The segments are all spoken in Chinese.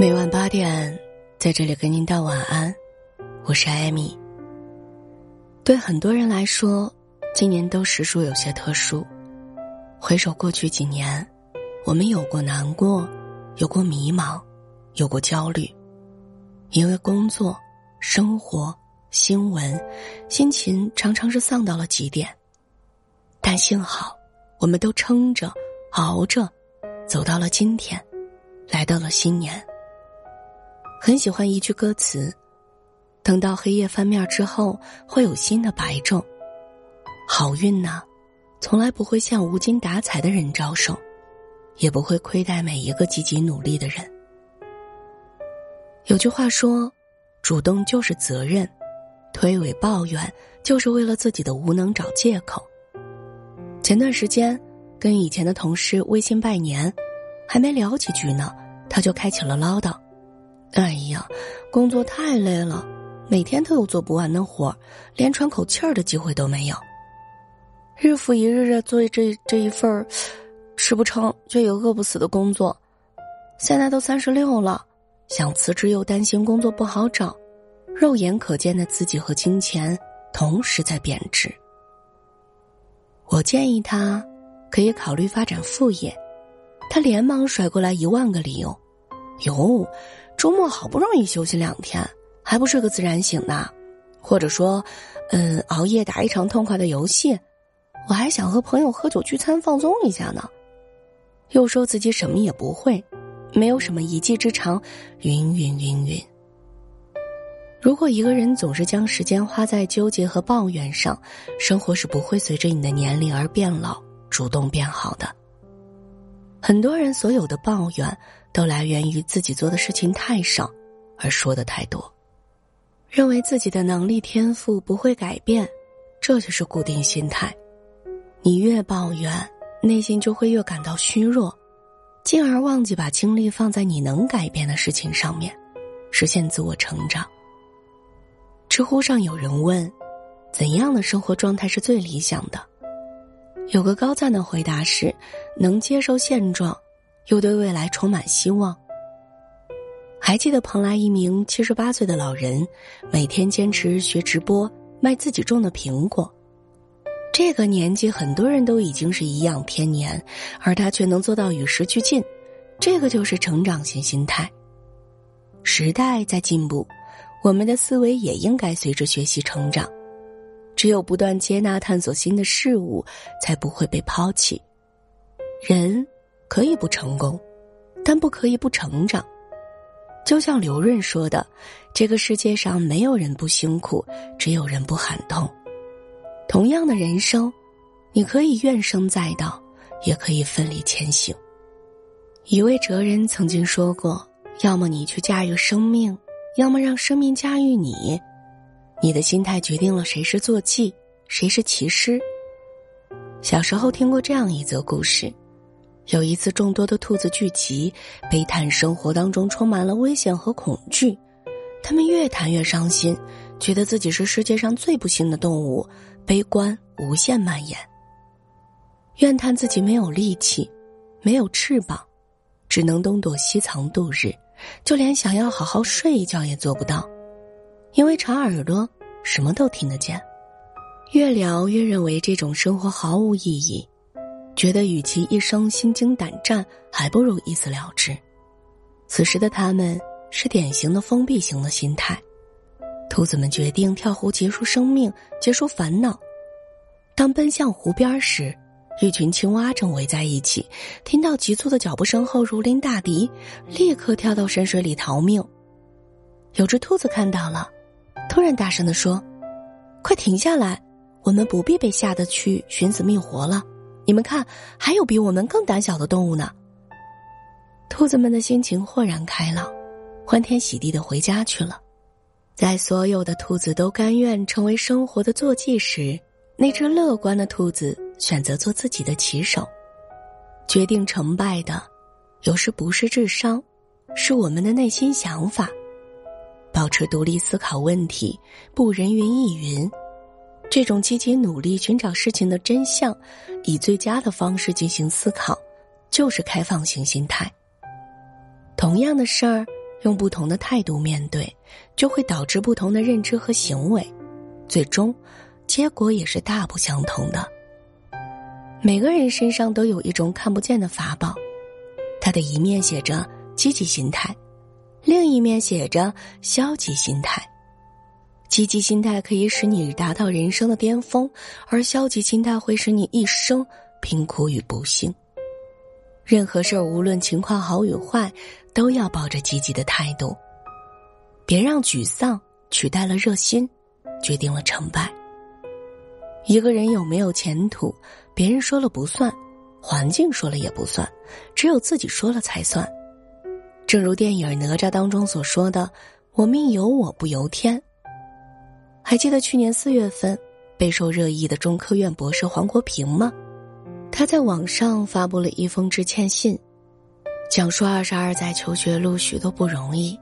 每晚八点，在这里跟您道晚安。我是艾米。对很多人来说，今年都实属有些特殊。回首过去几年，我们有过难过，有过迷茫，有过焦虑，因为工作、生活、新闻，心情常常是丧到了极点。但幸好，我们都撑着、熬着，走到了今天，来到了新年。很喜欢一句歌词：“等到黑夜翻面之后，会有新的白昼。”好运呐，从来不会向无精打采的人招手，也不会亏待每一个积极努力的人。有句话说：“主动就是责任，推诿抱怨就是为了自己的无能找借口。”前段时间跟以前的同事微信拜年，还没聊几句呢，他就开启了唠叨。哎呀，工作太累了，每天都有做不完的活连喘口气儿的机会都没有。日复一日的做这这一份儿，吃不撑却也饿不死的工作，现在都三十六了，想辞职又担心工作不好找，肉眼可见的自己和金钱同时在贬值。我建议他可以考虑发展副业，他连忙甩过来一万个理由，哟。周末好不容易休息两天，还不睡个自然醒呢？或者说，嗯，熬夜打一场痛快的游戏，我还想和朋友喝酒聚餐放松一下呢。又说自己什么也不会，没有什么一技之长，云云云云。如果一个人总是将时间花在纠结和抱怨上，生活是不会随着你的年龄而变老、主动变好的。很多人所有的抱怨。都来源于自己做的事情太少，而说的太多，认为自己的能力天赋不会改变，这就是固定心态。你越抱怨，内心就会越感到虚弱，进而忘记把精力放在你能改变的事情上面，实现自我成长。知乎上有人问：怎样的生活状态是最理想的？有个高赞的回答是：能接受现状。又对未来充满希望。还记得蓬莱一名七十八岁的老人，每天坚持学直播卖自己种的苹果。这个年纪，很多人都已经是颐养天年，而他却能做到与时俱进。这个就是成长型心态。时代在进步，我们的思维也应该随着学习成长。只有不断接纳、探索新的事物，才不会被抛弃。人。可以不成功，但不可以不成长。就像刘润说的：“这个世界上没有人不辛苦，只有人不喊痛。”同样的人生，你可以怨声载道，也可以奋力前行。一位哲人曾经说过：“要么你去驾驭生命，要么让生命驾驭你。你的心态决定了谁是坐骑，谁是骑师。”小时候听过这样一则故事。有一次，众多的兔子聚集，悲叹生活当中充满了危险和恐惧。他们越谈越伤心，觉得自己是世界上最不幸的动物，悲观无限蔓延。怨叹自己没有力气，没有翅膀，只能东躲西藏度日，就连想要好好睡一觉也做不到，因为长耳朵什么都听得见。越聊越认为这种生活毫无意义。觉得与其一生心惊胆战，还不如一死了之。此时的他们是典型的封闭型的心态。兔子们决定跳湖结束生命，结束烦恼。当奔向湖边时，一群青蛙正围在一起，听到急促的脚步声后如临大敌，立刻跳到深水里逃命。有只兔子看到了，突然大声的说：“快停下来，我们不必被吓得去寻死觅活了。”你们看，还有比我们更胆小的动物呢。兔子们的心情豁然开朗，欢天喜地的回家去了。在所有的兔子都甘愿成为生活的坐骑时，那只乐观的兔子选择做自己的骑手。决定成败的，有时不是智商，是我们的内心想法。保持独立思考问题，不人云亦云。这种积极努力寻找事情的真相，以最佳的方式进行思考，就是开放型心态。同样的事儿，用不同的态度面对，就会导致不同的认知和行为，最终，结果也是大不相同的。每个人身上都有一种看不见的法宝，它的一面写着积极心态，另一面写着消极心态。积极心态可以使你达到人生的巅峰，而消极心态会使你一生贫苦与不幸。任何事儿，无论情况好与坏，都要抱着积极的态度。别让沮丧取代了热心，决定了成败。一个人有没有前途，别人说了不算，环境说了也不算，只有自己说了才算。正如电影《哪吒》当中所说的：“我命由我不由天。”还记得去年四月份备受热议的中科院博士黄国平吗？他在网上发布了一封致歉信，讲述二十二载求学路许多不容易，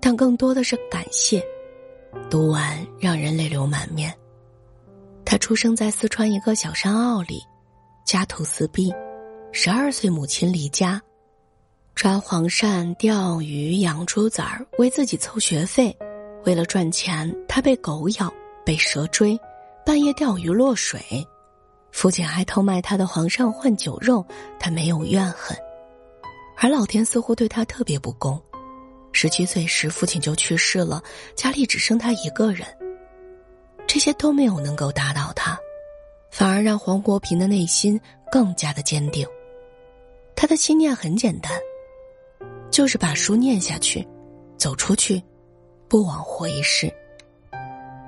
但更多的是感谢。读完让人泪流满面。他出生在四川一个小山坳里，家徒四壁，十二岁母亲离家，抓黄鳝、钓鱼、养猪崽儿，为自己凑学费。为了赚钱，他被狗咬，被蛇追，半夜钓鱼落水，父亲还偷卖他的黄鳝换酒肉，他没有怨恨，而老天似乎对他特别不公。十七岁时，父亲就去世了，家里只剩他一个人。这些都没有能够打倒他，反而让黄国平的内心更加的坚定。他的心念很简单，就是把书念下去，走出去。不枉活一世。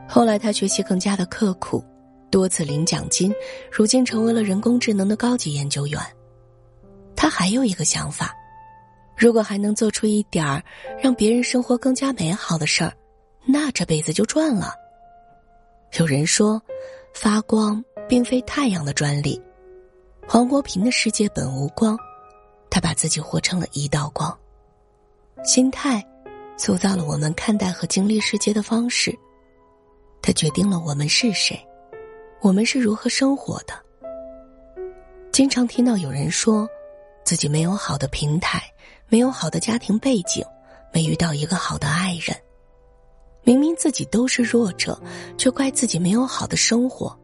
后来他学习更加的刻苦，多次领奖金，如今成为了人工智能的高级研究员。他还有一个想法：如果还能做出一点儿让别人生活更加美好的事儿，那这辈子就赚了。有人说，发光并非太阳的专利。黄国平的世界本无光，他把自己活成了一道光。心态。塑造了我们看待和经历世界的方式，它决定了我们是谁，我们是如何生活的。经常听到有人说，自己没有好的平台，没有好的家庭背景，没遇到一个好的爱人。明明自己都是弱者，却怪自己没有好的生活。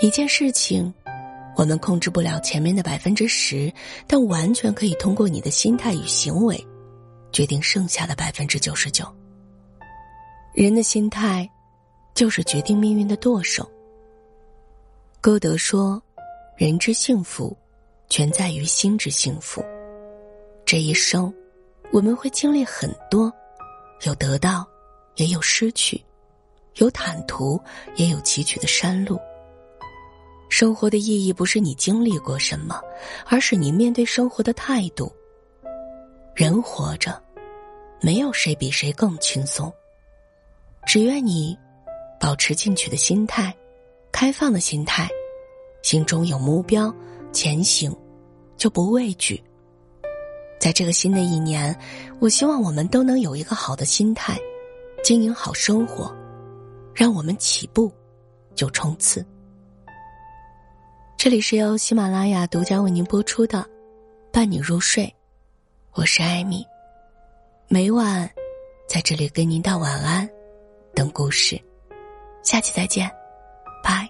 一件事情，我们控制不了前面的百分之十，但完全可以通过你的心态与行为。决定剩下的百分之九十九。人的心态，就是决定命运的舵手。歌德说：“人之幸福，全在于心之幸福。”这一生，我们会经历很多，有得到，也有失去；有坦途，也有崎岖的山路。生活的意义不是你经历过什么，而是你面对生活的态度。人活着，没有谁比谁更轻松。只愿你保持进取的心态，开放的心态，心中有目标，前行就不畏惧。在这个新的一年，我希望我们都能有一个好的心态，经营好生活，让我们起步就冲刺。这里是由喜马拉雅独家为您播出的《伴你入睡》。我是艾米，每晚在这里跟您道晚安，等故事，下期再见，拜。